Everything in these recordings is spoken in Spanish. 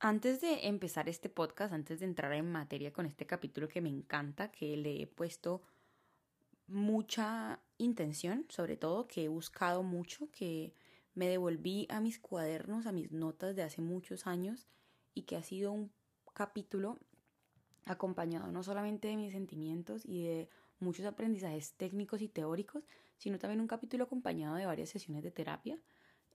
Antes de empezar este podcast, antes de entrar en materia con este capítulo que me encanta, que le he puesto mucha intención, sobre todo, que he buscado mucho, que me devolví a mis cuadernos, a mis notas de hace muchos años y que ha sido un capítulo acompañado no solamente de mis sentimientos y de muchos aprendizajes técnicos y teóricos, sino también un capítulo acompañado de varias sesiones de terapia.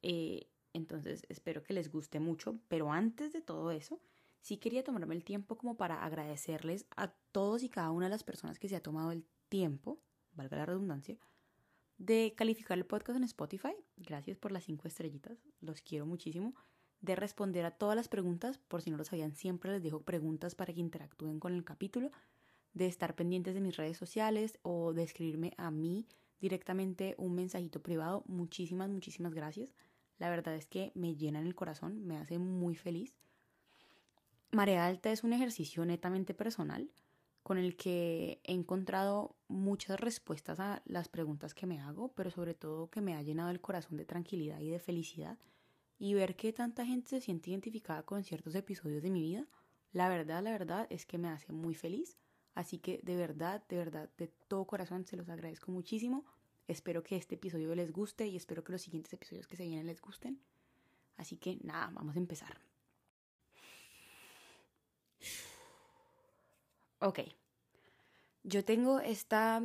Eh, entonces espero que les guste mucho, pero antes de todo eso, sí quería tomarme el tiempo como para agradecerles a todos y cada una de las personas que se ha tomado el tiempo, valga la redundancia, de calificar el podcast en Spotify. Gracias por las cinco estrellitas, los quiero muchísimo. De responder a todas las preguntas, por si no lo sabían, siempre les dejo preguntas para que interactúen con el capítulo. De estar pendientes de mis redes sociales o de escribirme a mí directamente un mensajito privado. Muchísimas, muchísimas gracias. La verdad es que me llena en el corazón, me hace muy feliz. Marea alta es un ejercicio netamente personal con el que he encontrado muchas respuestas a las preguntas que me hago, pero sobre todo que me ha llenado el corazón de tranquilidad y de felicidad. Y ver que tanta gente se siente identificada con ciertos episodios de mi vida, la verdad, la verdad es que me hace muy feliz. Así que de verdad, de verdad, de todo corazón se los agradezco muchísimo. Espero que este episodio les guste y espero que los siguientes episodios que se vienen les gusten. Así que nada, vamos a empezar. Ok. Yo tengo esta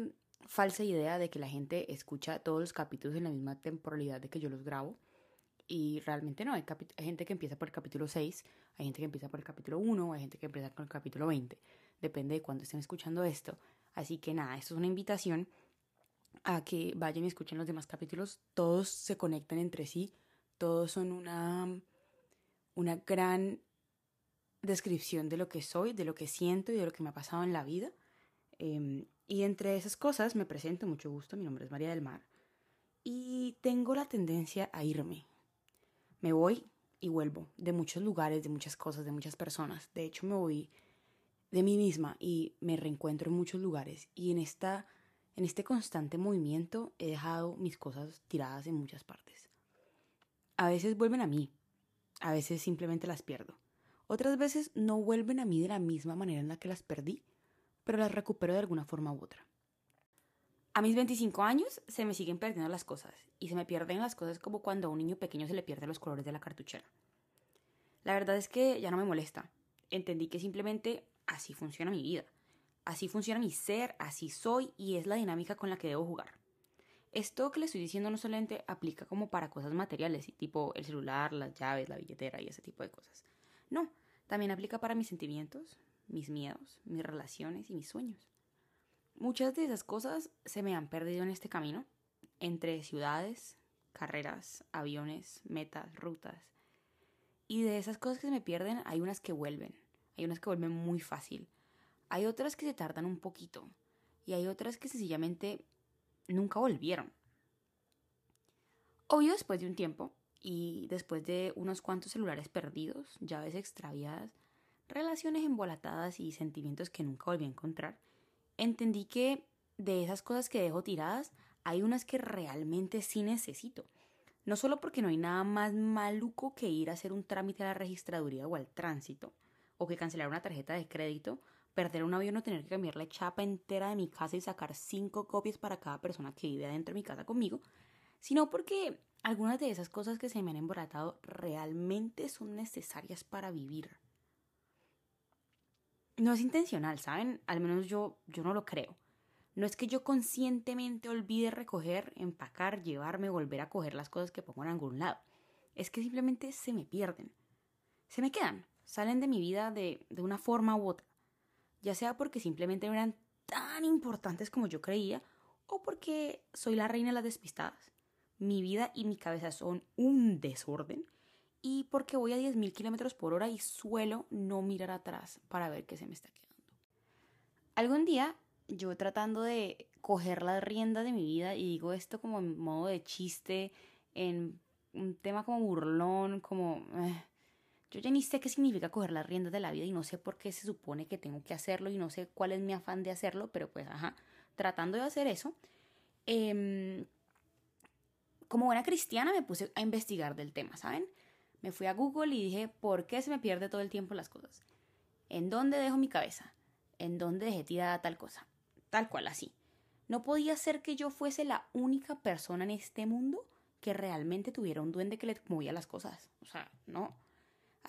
falsa idea de que la gente escucha todos los capítulos en la misma temporalidad de que yo los grabo. Y realmente no, hay, gente que empieza por el capítulo 6, hay gente que empieza por el capítulo 1, hay gente que empieza con el capítulo 20. Depende de cuándo estén escuchando esto. Así que nada, esto es una invitación a que vayan y escuchen los demás capítulos. Todos se conectan entre sí, todos son una, una gran descripción de lo que soy, de lo que siento y de lo que me ha pasado en la vida. Em, y entre esas cosas me presento, mucho gusto, mi nombre es María del Mar. Y tengo la tendencia a irme. Me voy y vuelvo de muchos lugares, de muchas cosas, de muchas personas. De hecho, me voy de mí misma y me reencuentro en muchos lugares. Y en, esta, en este constante movimiento he dejado mis cosas tiradas en muchas partes. A veces vuelven a mí, a veces simplemente las pierdo. Otras veces no vuelven a mí de la misma manera en la que las perdí, pero las recupero de alguna forma u otra. A mis 25 años se me siguen perdiendo las cosas, y se me pierden las cosas como cuando a un niño pequeño se le pierden los colores de la cartuchera. La verdad es que ya no me molesta. Entendí que simplemente así funciona mi vida. Así funciona mi ser, así soy y es la dinámica con la que debo jugar. Esto que le estoy diciendo no solamente aplica como para cosas materiales, tipo el celular, las llaves, la billetera y ese tipo de cosas. No, también aplica para mis sentimientos, mis miedos, mis relaciones y mis sueños. Muchas de esas cosas se me han perdido en este camino, entre ciudades, carreras, aviones, metas, rutas. Y de esas cosas que se me pierden hay unas que vuelven, hay unas que vuelven muy fácil, hay otras que se tardan un poquito y hay otras que sencillamente nunca volvieron. Obvio después de un tiempo, y después de unos cuantos celulares perdidos, llaves extraviadas, relaciones embolatadas y sentimientos que nunca volví a encontrar, entendí que de esas cosas que dejo tiradas, hay unas que realmente sí necesito. No solo porque no hay nada más maluco que ir a hacer un trámite a la registraduría o al tránsito, o que cancelar una tarjeta de crédito, perder un avión o tener que cambiar la chapa entera de mi casa y sacar cinco copias para cada persona que vive adentro de mi casa conmigo, sino porque algunas de esas cosas que se me han emboratado realmente son necesarias para vivir. No es intencional, ¿saben? Al menos yo, yo no lo creo. No es que yo conscientemente olvide recoger, empacar, llevarme, volver a coger las cosas que pongo en algún lado. Es que simplemente se me pierden. Se me quedan, salen de mi vida de, de una forma u otra. Ya sea porque simplemente no eran tan importantes como yo creía, o porque soy la reina de las despistadas mi vida y mi cabeza son un desorden y porque voy a 10.000 kilómetros por hora y suelo no mirar atrás para ver qué se me está quedando. Algún día, yo tratando de coger la rienda de mi vida, y digo esto como en modo de chiste, en un tema como burlón, como... Eh, yo ya ni sé qué significa coger las riendas de la vida y no sé por qué se supone que tengo que hacerlo y no sé cuál es mi afán de hacerlo, pero pues, ajá, tratando de hacer eso, eh, como buena cristiana me puse a investigar del tema, ¿saben? Me fui a Google y dije, ¿por qué se me pierde todo el tiempo las cosas? ¿En dónde dejo mi cabeza? ¿En dónde dejé tirada tal cosa? Tal cual así. No podía ser que yo fuese la única persona en este mundo que realmente tuviera un duende que le movía las cosas. O sea, no.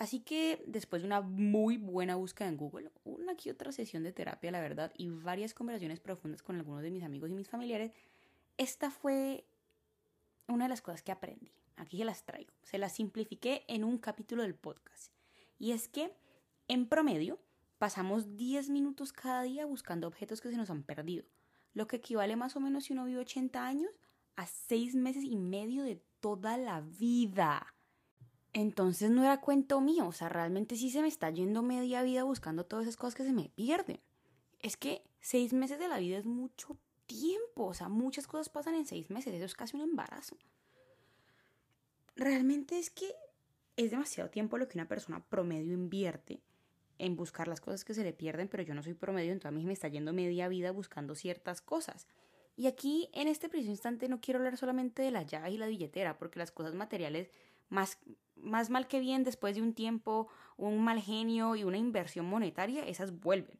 Así que después de una muy buena búsqueda en Google, una que otra sesión de terapia, la verdad, y varias conversaciones profundas con algunos de mis amigos y mis familiares, esta fue una de las cosas que aprendí. Aquí se las traigo. Se las simplifiqué en un capítulo del podcast. Y es que, en promedio, pasamos 10 minutos cada día buscando objetos que se nos han perdido, lo que equivale más o menos si uno vive 80 años a 6 meses y medio de toda la vida. Entonces no era cuento mío, o sea, realmente sí se me está yendo media vida buscando todas esas cosas que se me pierden. Es que seis meses de la vida es mucho tiempo, o sea, muchas cosas pasan en seis meses, eso es casi un embarazo. Realmente es que es demasiado tiempo lo que una persona promedio invierte en buscar las cosas que se le pierden, pero yo no soy promedio, entonces a mí me está yendo media vida buscando ciertas cosas. Y aquí, en este preciso instante, no quiero hablar solamente de la llave y la billetera, porque las cosas materiales, más, más mal que bien, después de un tiempo, un mal genio y una inversión monetaria, esas vuelven.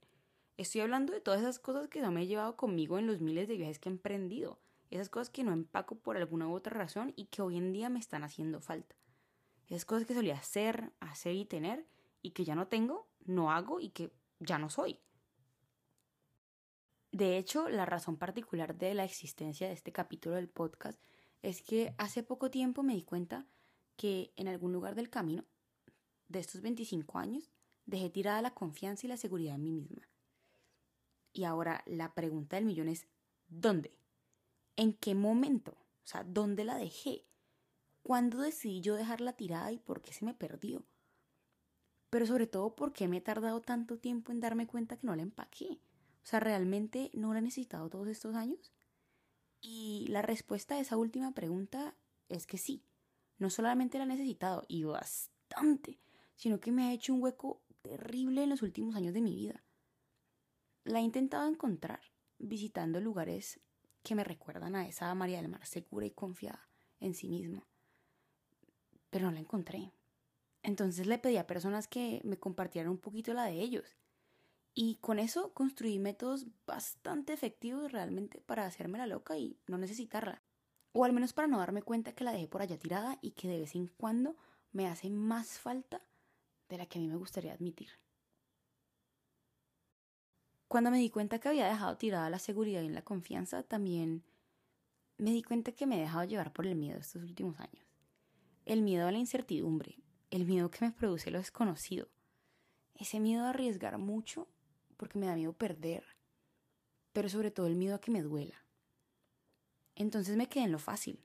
Estoy hablando de todas esas cosas que no me he llevado conmigo en los miles de viajes que he emprendido. Esas cosas que no empaco por alguna u otra razón y que hoy en día me están haciendo falta. Esas cosas que solía hacer, hacer y tener y que ya no tengo, no hago y que ya no soy. De hecho, la razón particular de la existencia de este capítulo del podcast es que hace poco tiempo me di cuenta que en algún lugar del camino de estos 25 años dejé tirada la confianza y la seguridad en mí misma. Y ahora la pregunta del millón es, ¿dónde? ¿En qué momento? O sea, ¿dónde la dejé? ¿Cuándo decidí yo dejarla tirada y por qué se me perdió? Pero sobre todo, ¿por qué me he tardado tanto tiempo en darme cuenta que no la empaqué? O sea, ¿realmente no la he necesitado todos estos años? Y la respuesta a esa última pregunta es que sí. No solamente la he necesitado, y bastante, sino que me ha hecho un hueco terrible en los últimos años de mi vida. La he intentado encontrar visitando lugares que me recuerdan a esa María del Mar segura y confiada en sí misma. Pero no la encontré. Entonces le pedí a personas que me compartieran un poquito la de ellos. Y con eso construí métodos bastante efectivos realmente para hacerme la loca y no necesitarla. O al menos para no darme cuenta que la dejé por allá tirada y que de vez en cuando me hace más falta de la que a mí me gustaría admitir. Cuando me di cuenta que había dejado tirada la seguridad y la confianza, también me di cuenta que me he dejado llevar por el miedo estos últimos años. El miedo a la incertidumbre, el miedo que me produce lo desconocido, ese miedo a arriesgar mucho porque me da miedo perder, pero sobre todo el miedo a que me duela. Entonces me quedé en lo fácil,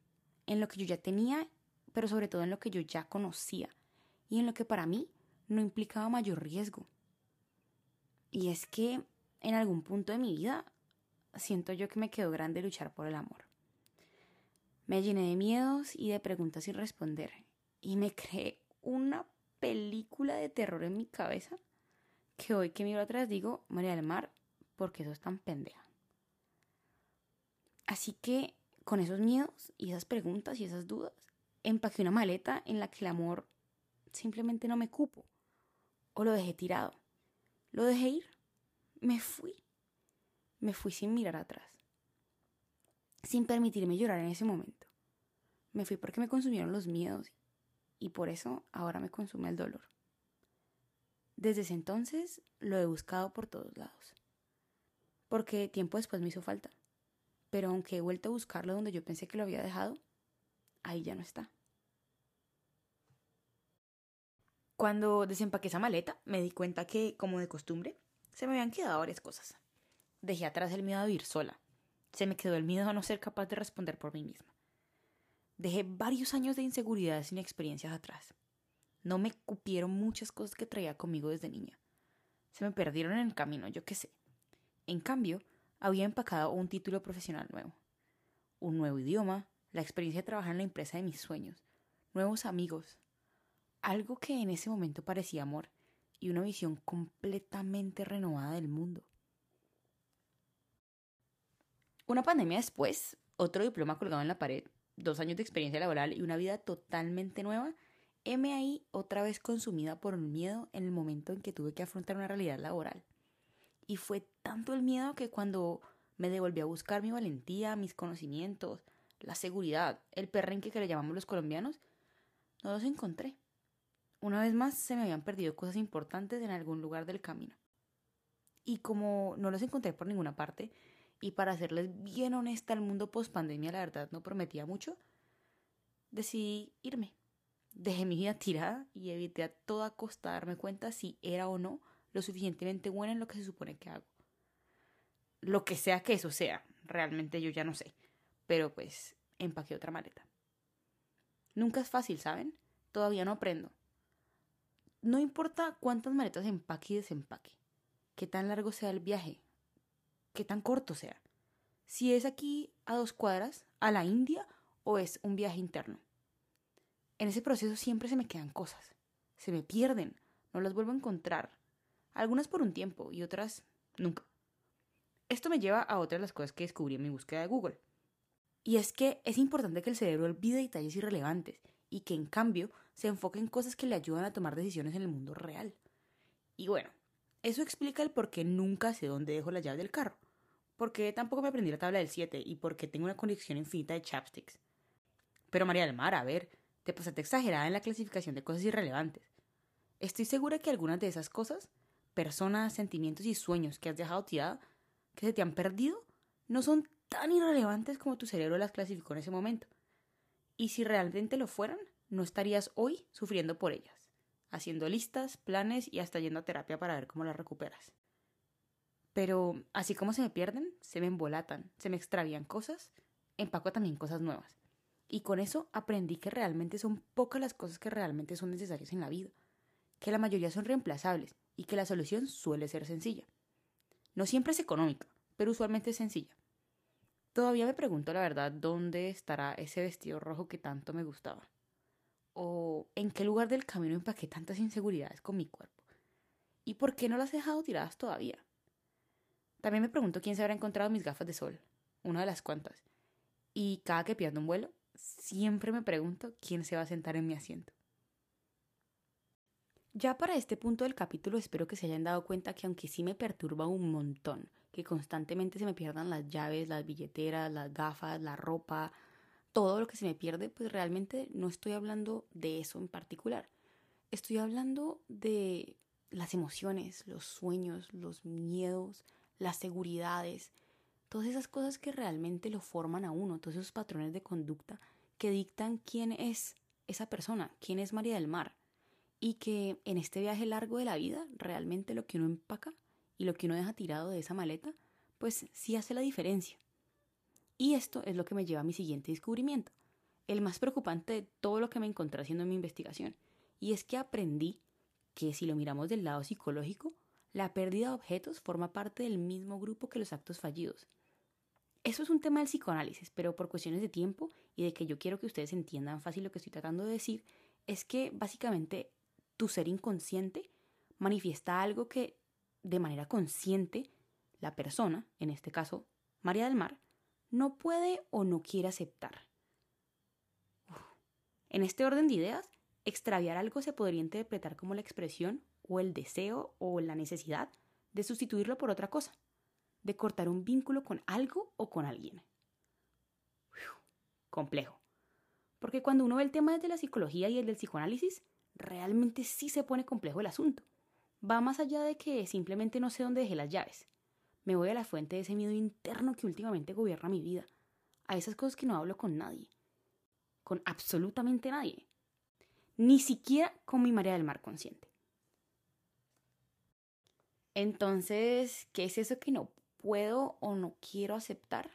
en lo que yo ya tenía, pero sobre todo en lo que yo ya conocía y en lo que para mí no implicaba mayor riesgo. Y es que en algún punto de mi vida siento yo que me quedó grande luchar por el amor. Me llené de miedos y de preguntas sin responder y me creé una película de terror en mi cabeza que hoy que miro atrás digo, María del Mar, porque eso es tan pendeja. Así que con esos miedos y esas preguntas y esas dudas, empaqué una maleta en la que el amor simplemente no me cupo. O lo dejé tirado. Lo dejé ir. Me fui. Me fui sin mirar atrás. Sin permitirme llorar en ese momento. Me fui porque me consumieron los miedos y por eso ahora me consume el dolor. Desde ese entonces lo he buscado por todos lados. Porque tiempo después me hizo falta. Pero aunque he vuelto a buscarlo donde yo pensé que lo había dejado, ahí ya no está. Cuando desempaqué esa maleta, me di cuenta que, como de costumbre, se me habían quedado varias cosas. Dejé atrás el miedo a vivir sola. Se me quedó el miedo a no ser capaz de responder por mí misma. Dejé varios años de inseguridades sin experiencias atrás. No me cupieron muchas cosas que traía conmigo desde niña. Se me perdieron en el camino, yo qué sé. En cambio, había empacado un título profesional nuevo. Un nuevo idioma, la experiencia de trabajar en la empresa de mis sueños, nuevos amigos. Algo que en ese momento parecía amor y una visión completamente renovada del mundo. Una pandemia después, otro diploma colgado en la pared, dos años de experiencia laboral y una vida totalmente nueva heme ahí otra vez consumida por el miedo en el momento en que tuve que afrontar una realidad laboral. Y fue tanto el miedo que cuando me devolví a buscar mi valentía, mis conocimientos, la seguridad, el perrenque que le llamamos los colombianos, no los encontré. Una vez más se me habían perdido cosas importantes en algún lugar del camino. Y como no los encontré por ninguna parte, y para serles bien honesta, el mundo post pandemia la verdad no prometía mucho, decidí irme. Dejé mi vida tirada y evité a toda costa darme cuenta si era o no lo suficientemente buena en lo que se supone que hago. Lo que sea que eso sea, realmente yo ya no sé. Pero pues empaqué otra maleta. Nunca es fácil, ¿saben? Todavía no aprendo. No importa cuántas maletas empaque y desempaque, qué tan largo sea el viaje, qué tan corto sea. Si es aquí a dos cuadras, a la India, o es un viaje interno. En ese proceso siempre se me quedan cosas, se me pierden, no las vuelvo a encontrar, algunas por un tiempo y otras nunca. Esto me lleva a otra de las cosas que descubrí en mi búsqueda de Google. Y es que es importante que el cerebro olvide detalles irrelevantes y que en cambio se enfoque en cosas que le ayudan a tomar decisiones en el mundo real. Y bueno, eso explica el por qué nunca sé dónde dejo la llave del carro, porque tampoco me aprendí la tabla del 7 y porque tengo una conexión infinita de chapsticks. Pero María del Mar, a ver, te pasaste exagerada en la clasificación de cosas irrelevantes. Estoy segura que algunas de esas cosas, personas, sentimientos y sueños que has dejado tirada, que se te han perdido, no son tan irrelevantes como tu cerebro las clasificó en ese momento. Y si realmente lo fueran, no estarías hoy sufriendo por ellas, haciendo listas, planes y hasta yendo a terapia para ver cómo las recuperas. Pero así como se me pierden, se me embolatan, se me extravían cosas, empaco también cosas nuevas. Y con eso aprendí que realmente son pocas las cosas que realmente son necesarias en la vida, que la mayoría son reemplazables y que la solución suele ser sencilla. No siempre es económica, pero usualmente es sencilla. Todavía me pregunto la verdad dónde estará ese vestido rojo que tanto me gustaba. O en qué lugar del camino empaqué tantas inseguridades con mi cuerpo. ¿Y por qué no las he dejado tiradas todavía? También me pregunto quién se habrá encontrado mis gafas de sol, una de las cuantas. Y cada que pierdo un vuelo, siempre me pregunto quién se va a sentar en mi asiento. Ya para este punto del capítulo espero que se hayan dado cuenta que aunque sí me perturba un montón que constantemente se me pierdan las llaves, las billeteras, las gafas, la ropa, todo lo que se me pierde, pues realmente no estoy hablando de eso en particular. Estoy hablando de las emociones, los sueños, los miedos, las seguridades, todas esas cosas que realmente lo forman a uno, todos esos patrones de conducta que dictan quién es esa persona, quién es María del Mar y que en este viaje largo de la vida realmente lo que uno empaca y lo que uno deja tirado de esa maleta, pues sí hace la diferencia. Y esto es lo que me lleva a mi siguiente descubrimiento, el más preocupante de todo lo que me encontré haciendo en mi investigación, y es que aprendí que si lo miramos del lado psicológico, la pérdida de objetos forma parte del mismo grupo que los actos fallidos. Eso es un tema del psicoanálisis, pero por cuestiones de tiempo y de que yo quiero que ustedes entiendan fácil lo que estoy tratando de decir, es que básicamente tu ser inconsciente manifiesta algo que de manera consciente la persona, en este caso María del Mar, no puede o no quiere aceptar. En este orden de ideas, extraviar algo se podría interpretar como la expresión o el deseo o la necesidad de sustituirlo por otra cosa, de cortar un vínculo con algo o con alguien. complejo. Porque cuando uno ve el tema desde la psicología y el del psicoanálisis, realmente sí se pone complejo el asunto. Va más allá de que simplemente no sé dónde dejé las llaves. Me voy a la fuente de ese miedo interno que últimamente gobierna mi vida. A esas cosas que no hablo con nadie. Con absolutamente nadie. Ni siquiera con mi María del Mar consciente. Entonces, ¿qué es eso que no puedo o no quiero aceptar?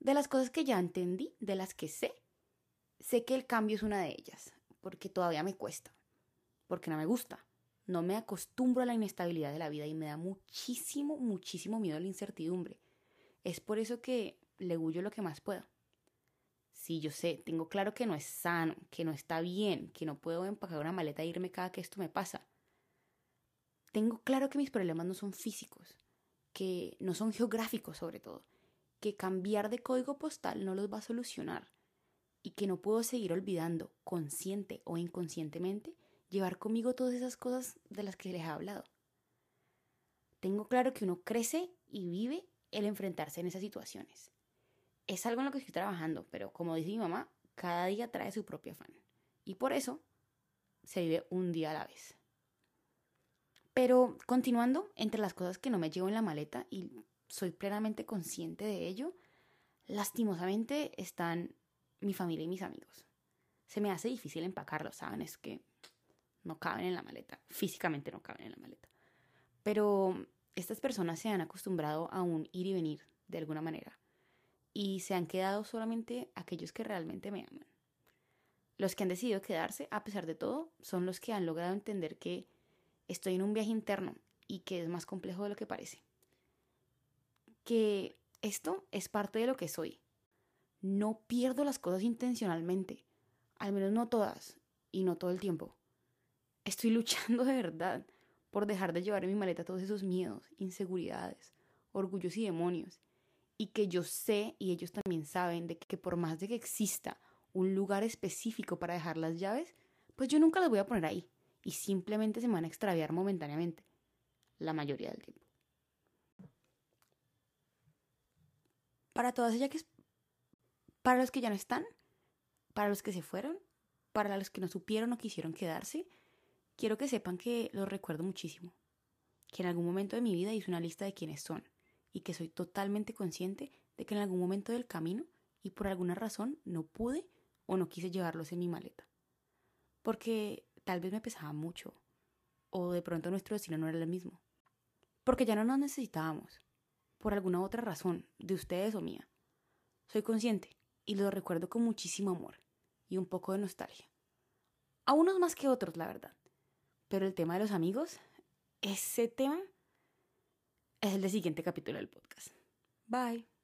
De las cosas que ya entendí, de las que sé, sé que el cambio es una de ellas, porque todavía me cuesta, porque no me gusta, no me acostumbro a la inestabilidad de la vida y me da muchísimo, muchísimo miedo a la incertidumbre. Es por eso que le huyo lo que más puedo. Sí, yo sé, tengo claro que no es sano, que no está bien, que no puedo empacar una maleta e irme cada que esto me pasa. Tengo claro que mis problemas no son físicos, que no son geográficos sobre todo, que cambiar de código postal no los va a solucionar, y que no puedo seguir olvidando, consciente o inconscientemente, llevar conmigo todas esas cosas de las que les he hablado. Tengo claro que uno crece y vive el enfrentarse en esas situaciones. Es algo en lo que estoy trabajando, pero como dice mi mamá, cada día trae su propio afán. Y por eso se vive un día a la vez. Pero continuando, entre las cosas que no me llevo en la maleta y soy plenamente consciente de ello, lastimosamente están mi familia y mis amigos. Se me hace difícil empacarlos, ¿saben? Es que no caben en la maleta, físicamente no caben en la maleta. Pero estas personas se han acostumbrado a un ir y venir de alguna manera y se han quedado solamente aquellos que realmente me aman. Los que han decidido quedarse, a pesar de todo, son los que han logrado entender que estoy en un viaje interno y que es más complejo de lo que parece. Que esto es parte de lo que soy. No pierdo las cosas intencionalmente, al menos no todas y no todo el tiempo. Estoy luchando de verdad por dejar de llevar en mi maleta todos esos miedos, inseguridades, orgullos y demonios. Y que yo sé y ellos también saben de que por más de que exista un lugar específico para dejar las llaves, pues yo nunca las voy a poner ahí y simplemente se van a extraviar momentáneamente, la mayoría del tiempo. Para todas ellas que para los que ya no están, para los que se fueron, para los que no supieron o quisieron quedarse, quiero que sepan que los recuerdo muchísimo, que en algún momento de mi vida hice una lista de quiénes son y que soy totalmente consciente de que en algún momento del camino y por alguna razón no pude o no quise llevarlos en mi maleta. Porque tal vez me pesaba mucho o de pronto nuestro destino no era el mismo. Porque ya no nos necesitábamos, por alguna otra razón, de ustedes o mía. Soy consciente y lo recuerdo con muchísimo amor y un poco de nostalgia. A unos más que otros, la verdad. Pero el tema de los amigos, ese tema es el del siguiente capítulo del podcast. Bye.